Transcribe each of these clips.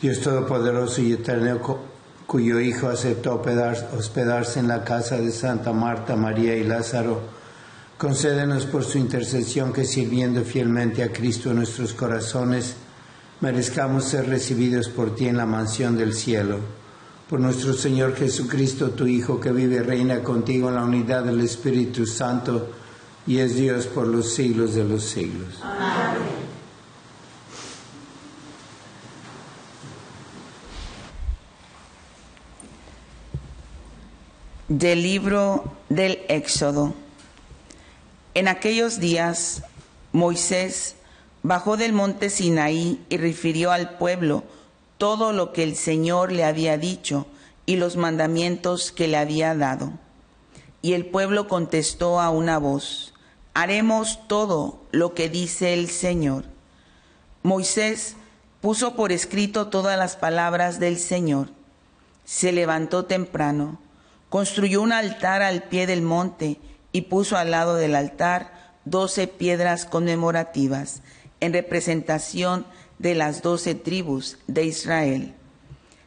Dios Todopoderoso y Eterno, cuyo Hijo aceptó hospedarse en la casa de Santa Marta, María y Lázaro, concédenos por su intercesión que sirviendo fielmente a Cristo en nuestros corazones, merezcamos ser recibidos por ti en la mansión del cielo. Por nuestro Señor Jesucristo, tu Hijo, que vive y reina contigo en la unidad del Espíritu Santo, y es Dios por los siglos de los siglos. Amén. Del libro del Éxodo. En aquellos días, Moisés bajó del monte Sinaí y refirió al pueblo todo lo que el Señor le había dicho y los mandamientos que le había dado. Y el pueblo contestó a una voz, haremos todo lo que dice el Señor. Moisés puso por escrito todas las palabras del Señor. Se levantó temprano Construyó un altar al pie del monte y puso al lado del altar doce piedras conmemorativas en representación de las doce tribus de Israel.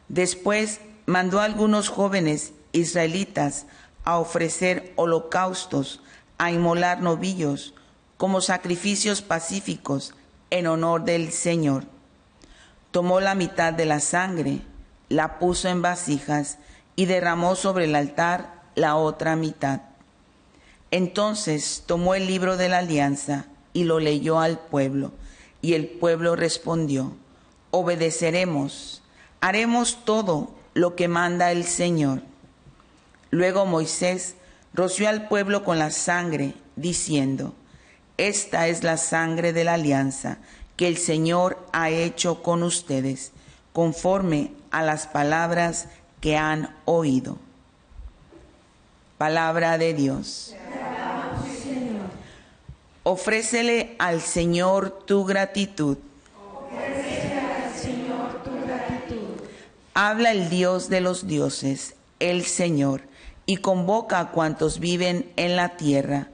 Después mandó a algunos jóvenes israelitas a ofrecer holocaustos, a inmolar novillos, como sacrificios pacíficos en honor del Señor. Tomó la mitad de la sangre, la puso en vasijas y derramó sobre el altar la otra mitad. Entonces tomó el libro de la alianza y lo leyó al pueblo, y el pueblo respondió, obedeceremos, haremos todo lo que manda el Señor. Luego Moisés roció al pueblo con la sangre, diciendo, Esta es la sangre de la alianza que el Señor ha hecho con ustedes, conforme a las palabras que han oído. Palabra de Dios. Ofrécele al Señor tu gratitud. Habla el Dios de los dioses, el Señor, y convoca a cuantos viven en la tierra.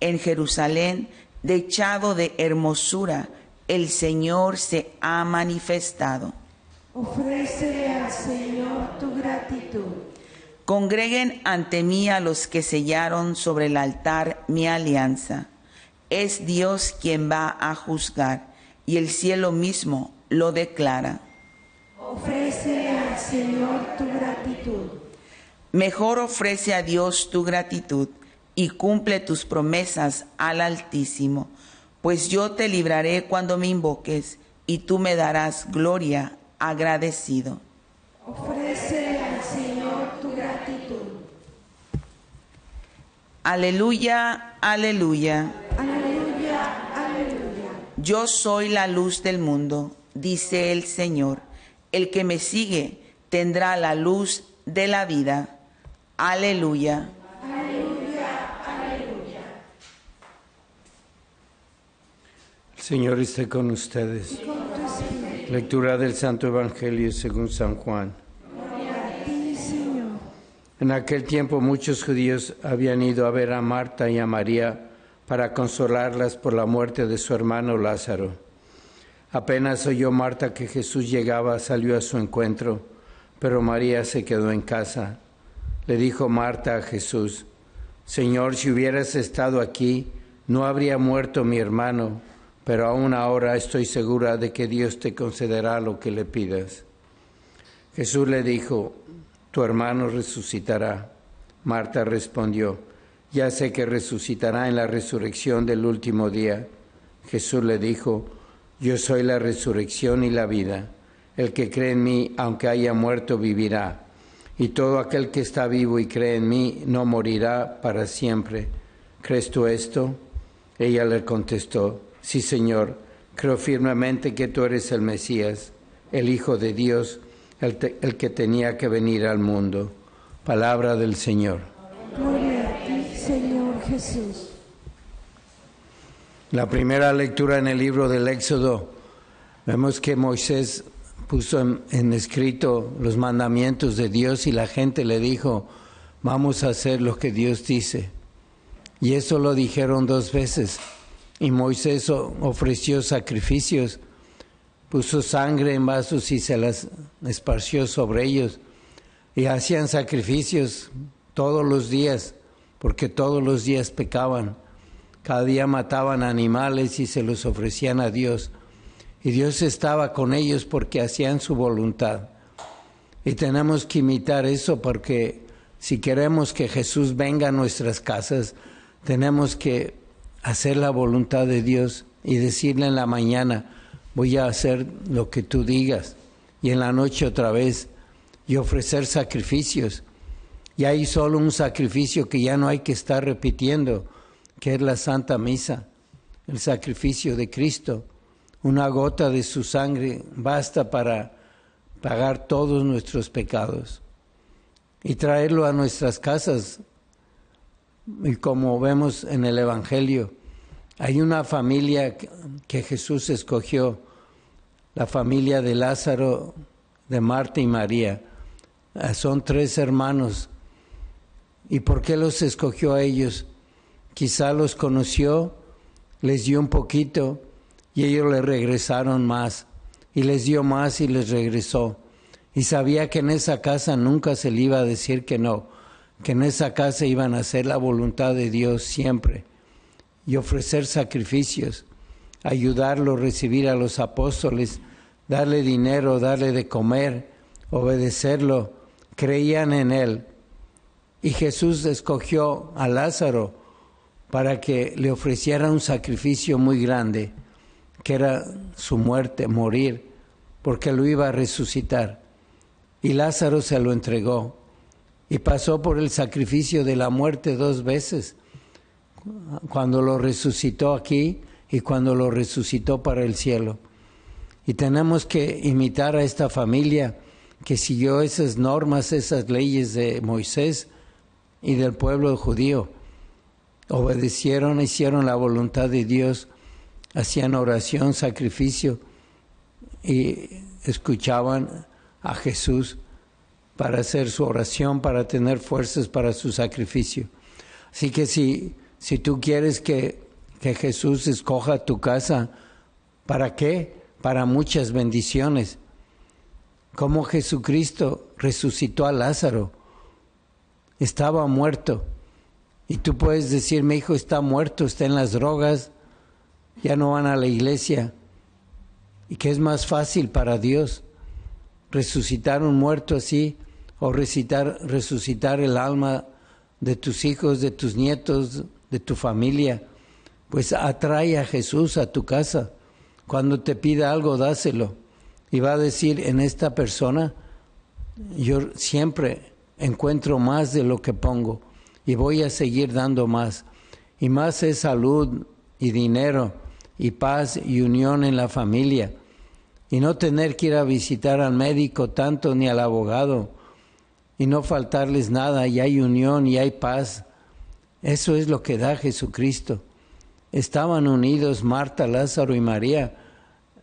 En Jerusalén, dechado de hermosura, el Señor se ha manifestado. Ofrécele al Señor tu gratitud. Congreguen ante mí a los que sellaron sobre el altar mi alianza. Es Dios quien va a juzgar, y el cielo mismo lo declara. Ofrécele al Señor tu gratitud. Mejor ofrece a Dios tu gratitud y cumple tus promesas al Altísimo, pues yo te libraré cuando me invoques y tú me darás gloria agradecido. Ofrécele al Señor tu gratitud. Aleluya, aleluya. Aleluya, aleluya. Yo soy la luz del mundo, dice el Señor. El que me sigue tendrá la luz de la vida. Aleluya. El Señor esté con ustedes. Lectura del Santo Evangelio según San Juan. En aquel tiempo muchos judíos habían ido a ver a Marta y a María para consolarlas por la muerte de su hermano Lázaro. Apenas oyó Marta que Jesús llegaba, salió a su encuentro, pero María se quedó en casa. Le dijo Marta a Jesús, Señor, si hubieras estado aquí, no habría muerto mi hermano, pero aún ahora estoy segura de que Dios te concederá lo que le pidas. Jesús le dijo, tu hermano resucitará. Marta respondió, ya sé que resucitará en la resurrección del último día. Jesús le dijo, yo soy la resurrección y la vida. El que cree en mí, aunque haya muerto, vivirá. Y todo aquel que está vivo y cree en mí, no morirá para siempre. ¿Crees tú esto? Ella le contestó, sí, Señor, creo firmemente que tú eres el Mesías, el Hijo de Dios, el, te- el que tenía que venir al mundo. Palabra del Señor. Gloria a ti, Señor Jesús. La primera lectura en el libro del Éxodo, vemos que Moisés puso en, en escrito los mandamientos de Dios y la gente le dijo, vamos a hacer lo que Dios dice. Y eso lo dijeron dos veces. Y Moisés ofreció sacrificios, puso sangre en vasos y se las esparció sobre ellos. Y hacían sacrificios todos los días, porque todos los días pecaban. Cada día mataban animales y se los ofrecían a Dios. Y Dios estaba con ellos porque hacían su voluntad. Y tenemos que imitar eso porque si queremos que Jesús venga a nuestras casas, tenemos que hacer la voluntad de Dios y decirle en la mañana, voy a hacer lo que tú digas. Y en la noche otra vez, y ofrecer sacrificios. Y hay solo un sacrificio que ya no hay que estar repitiendo, que es la Santa Misa, el sacrificio de Cristo. Una gota de su sangre basta para pagar todos nuestros pecados y traerlo a nuestras casas. Y como vemos en el Evangelio, hay una familia que- Jesús escogió, la familia de Lázaro, de Marta y María. Ah, Son tres hermanos. ¿Y por qué los escogió a ellos? Quizá los conoció, les dio un poquito y ellos le regresaron más. Y les dio más y les regresó. Y sabía que en esa casa nunca se le iba a decir que no, que en esa casa iban a hacer la voluntad de Dios siempre y ofrecer sacrificios, ayudarlo, recibir a los apóstoles, darle dinero, darle de comer, obedecerlo, creían en él. Y Jesús escogió a Lázaro para que le ofreciera un sacrificio muy grande, que era su muerte, morir, porque lo iba a resucitar. Y Lázaro se lo entregó y pasó por el sacrificio de la muerte dos veces, cuando lo resucitó aquí y cuando lo resucitó para el cielo. Y tenemos que imitar a esta familia que siguió esas normas, esas leyes de Moisés y del pueblo judío. obedecieron, hicieron la voluntad de Dios, hacían oración, sacrificio y escuchaban a Jesús para hacer su oración, para tener fuerzas para su sacrificio. Así que si, si tú quieres que, que Jesús escoja tu casa, ¿para qué? Para muchas bendiciones. Como Jesucristo resucitó a Lázaro, estaba muerto. Y tú puedes decir, mi hijo está muerto, está en las drogas, ya no van a la iglesia. ¿Y qué es más fácil para Dios? Resucitar un muerto así o resucitar el alma de tus hijos, de tus nietos, de tu familia. Pues atrae a Jesús a tu casa. Cuando te pida algo, dáselo. Y va a decir, en esta persona yo siempre encuentro más de lo que pongo y voy a seguir dando más. Y más es salud y dinero y paz y unión en la familia. Y no tener que ir a visitar al médico tanto ni al abogado y no faltarles nada y hay unión y hay paz. Eso es lo que da Jesucristo. Estaban unidos Marta, Lázaro y María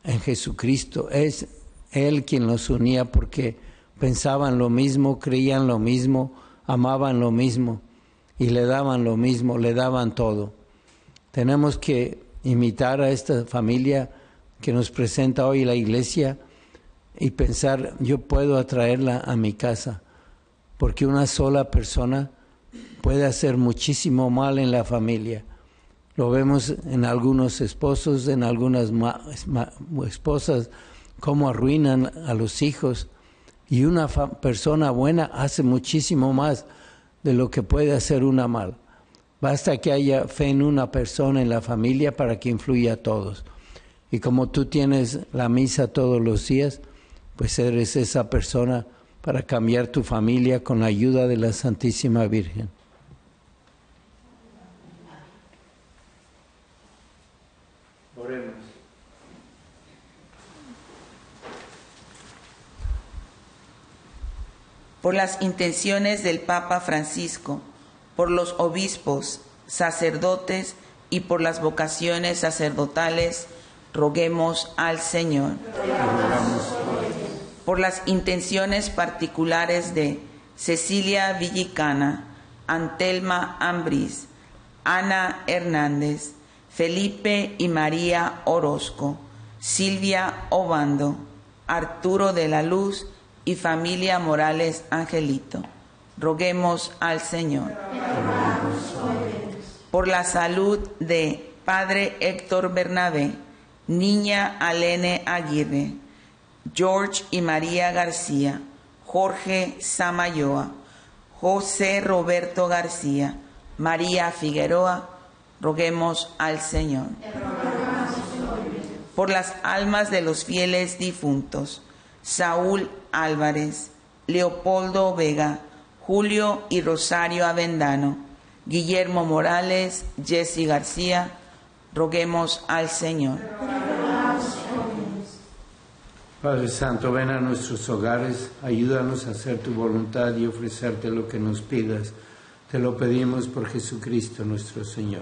en Jesucristo. Es Él quien los unía porque pensaban lo mismo, creían lo mismo, amaban lo mismo y le daban lo mismo, le daban todo. Tenemos que imitar a esta familia que nos presenta hoy la iglesia y pensar, yo puedo atraerla a mi casa, porque una sola persona puede hacer muchísimo mal en la familia. Lo vemos en algunos esposos, en algunas esposas, cómo arruinan a los hijos. Y una persona buena hace muchísimo más de lo que puede hacer una mal. Basta que haya fe en una persona en la familia para que influya a todos. Y como tú tienes la misa todos los días, pues eres esa persona para cambiar tu familia con la ayuda de la Santísima Virgen. Por las intenciones del Papa Francisco, por los obispos, sacerdotes y por las vocaciones sacerdotales, roguemos al Señor. Por las intenciones particulares de Cecilia Villicana, Antelma Ambris, Ana Hernández, Felipe y María Orozco, Silvia Obando, Arturo de la Luz y familia Morales Angelito. Roguemos al Señor. Por la salud de Padre Héctor Bernabé, Niña Alene Aguirre, George y María García, Jorge Samayoa, José Roberto García, María Figueroa, roguemos al Señor. Por las almas de los fieles difuntos, Saúl Álvarez, Leopoldo Vega, Julio y Rosario Avendano, Guillermo Morales, Jesse García, roguemos al Señor. Padre Santo, ven a nuestros hogares, ayúdanos a hacer tu voluntad y ofrecerte lo que nos pidas. Te lo pedimos por Jesucristo nuestro Señor.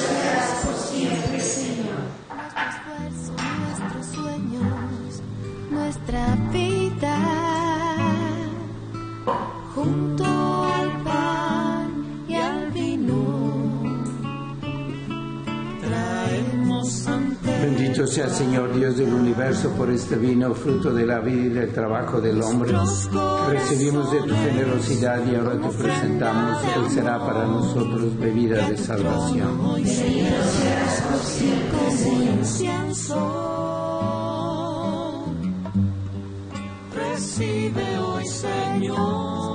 Sea Señor Dios del universo por este vino, fruto de la vida y del trabajo del hombre. que Recibimos de tu generosidad y ahora te presentamos. Él será para nosotros bebida de salvación. Recibe hoy, Señor,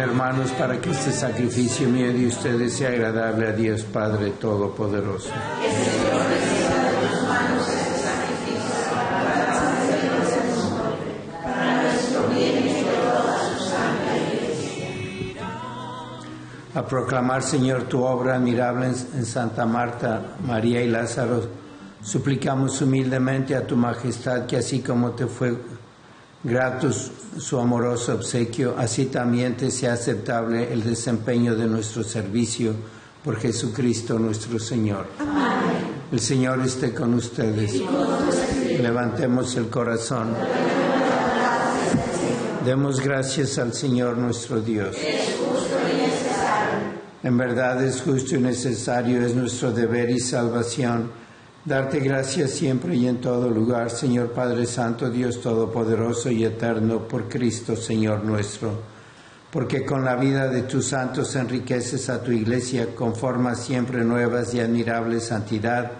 hermanos para que este sacrificio mío de ustedes sea agradable a Dios Padre Todopoderoso. A proclamar, Señor, tu obra admirable en, Santa Marta, María y Lázaro, suplicamos humildemente a tu majestad que así como te fue grato su- amoroso obsequio, así también te sea aceptable el desempeño de nuestro servicio por Jesucristo nuestro Señor. El Señor esté con ustedes. Levantemos el corazón. Demos gracias al Señor nuestro Dios. En verdad es justo y necesario, es nuestro deber y salvación. Darte gracias siempre y en todo lugar, Señor Padre Santo, Dios Todopoderoso y Eterno, por Cristo, Señor nuestro. Porque con la vida de tus santos enriqueces a tu iglesia, conformas siempre nuevas y admirables santidad,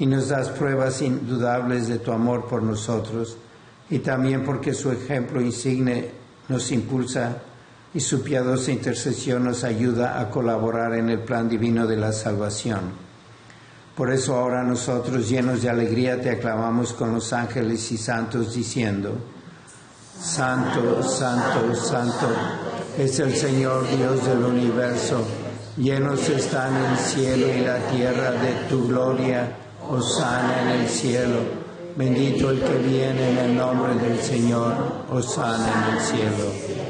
y nos das pruebas indudables de tu amor por nosotros, y también porque su ejemplo insigne nos impulsa y su piadosa intercesión nos ayuda a colaborar en el plan divino de la salvación. Por eso ahora nosotros, llenos de alegría, te aclamamos con los ángeles y santos, diciendo, Santo, Santo, Santo, es el Señor Dios del universo. Llenos están el cielo y la tierra de tu gloria. Osana en el cielo. Bendito el que viene en el nombre del Señor. Osana en el cielo.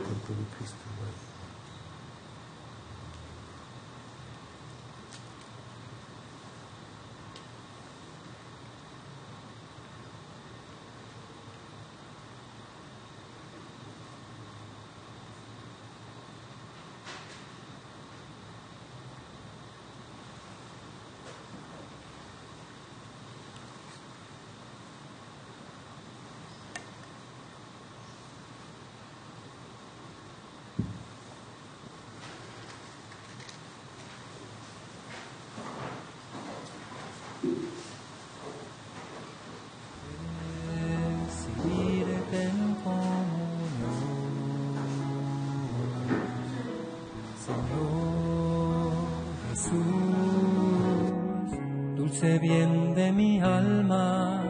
dulce bien de mi alma,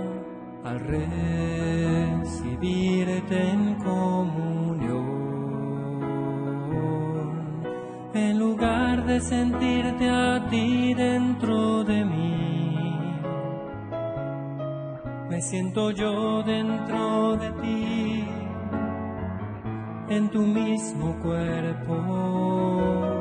al recibirte en comunión, en lugar de sentirte a ti dentro de mí. Me siento yo dentro de ti, en tu mismo cuerpo.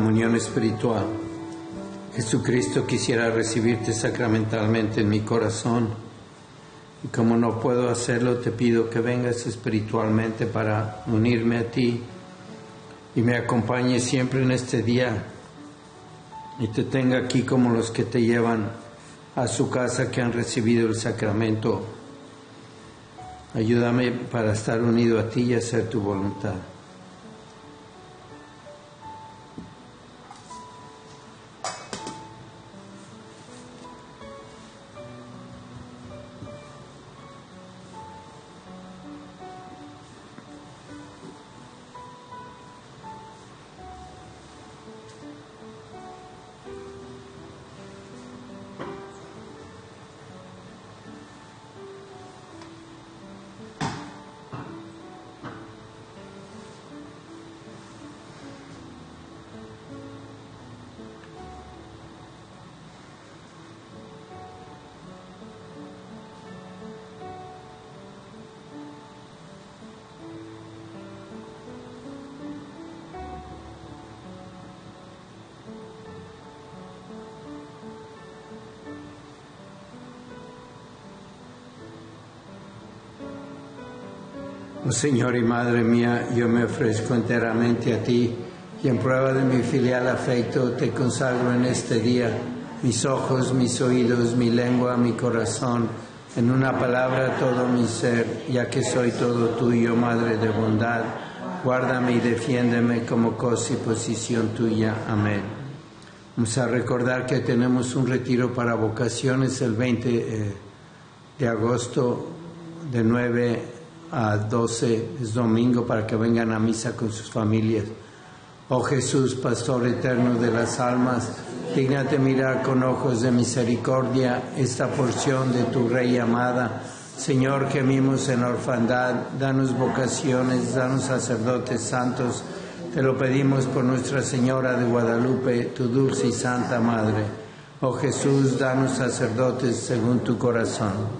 Comunión espiritual. Jesucristo quisiera recibirte sacramentalmente en mi corazón. Y como no puedo hacerlo, te pido que vengas espiritualmente para unirme a ti y me acompañes siempre en este día y te tenga aquí como los que te llevan a su casa que han recibido el sacramento. Ayúdame para estar unido a ti y hacer tu voluntad. Oh Señor y Madre mía, yo me ofrezco enteramente a ti y en prueba de mi filial afecto te consagro en este día mis ojos, mis oídos, mi lengua, mi corazón, en una palabra todo mi ser, ya que soy todo tuyo, Madre de bondad. Guárdame y defiéndeme como cosa y posición tuya. Amén. Vamos a recordar que tenemos un retiro para vocaciones el 20 eh, de agosto de 9 a 12, es domingo, para que vengan a misa con sus familias. Oh Jesús, Pastor eterno de las almas, dignate mirar con ojos de misericordia esta porción de tu Rey amada. Señor, gemimos en orfandad, danos vocaciones, danos sacerdotes santos. Te lo pedimos por Nuestra Señora de Guadalupe, tu dulce y santa Madre. Oh Jesús, danos sacerdotes según tu corazón.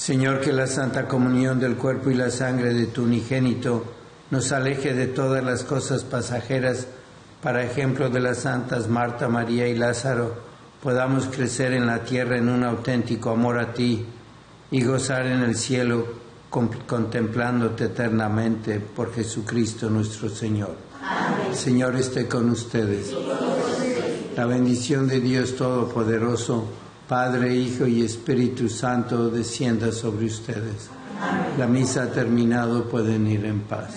Señor, que la santa comunión del cuerpo y la sangre de tu unigénito nos aleje de todas las cosas pasajeras, para ejemplo de las santas Marta, María y Lázaro, podamos crecer en la tierra en un auténtico amor a ti y gozar en el cielo contemplándote eternamente por Jesucristo nuestro Señor. Amén. Señor esté con ustedes. La bendición de Dios Todopoderoso, Padre, Hijo y Espíritu Santo, descienda sobre ustedes. La misa ha terminado, pueden ir en paz.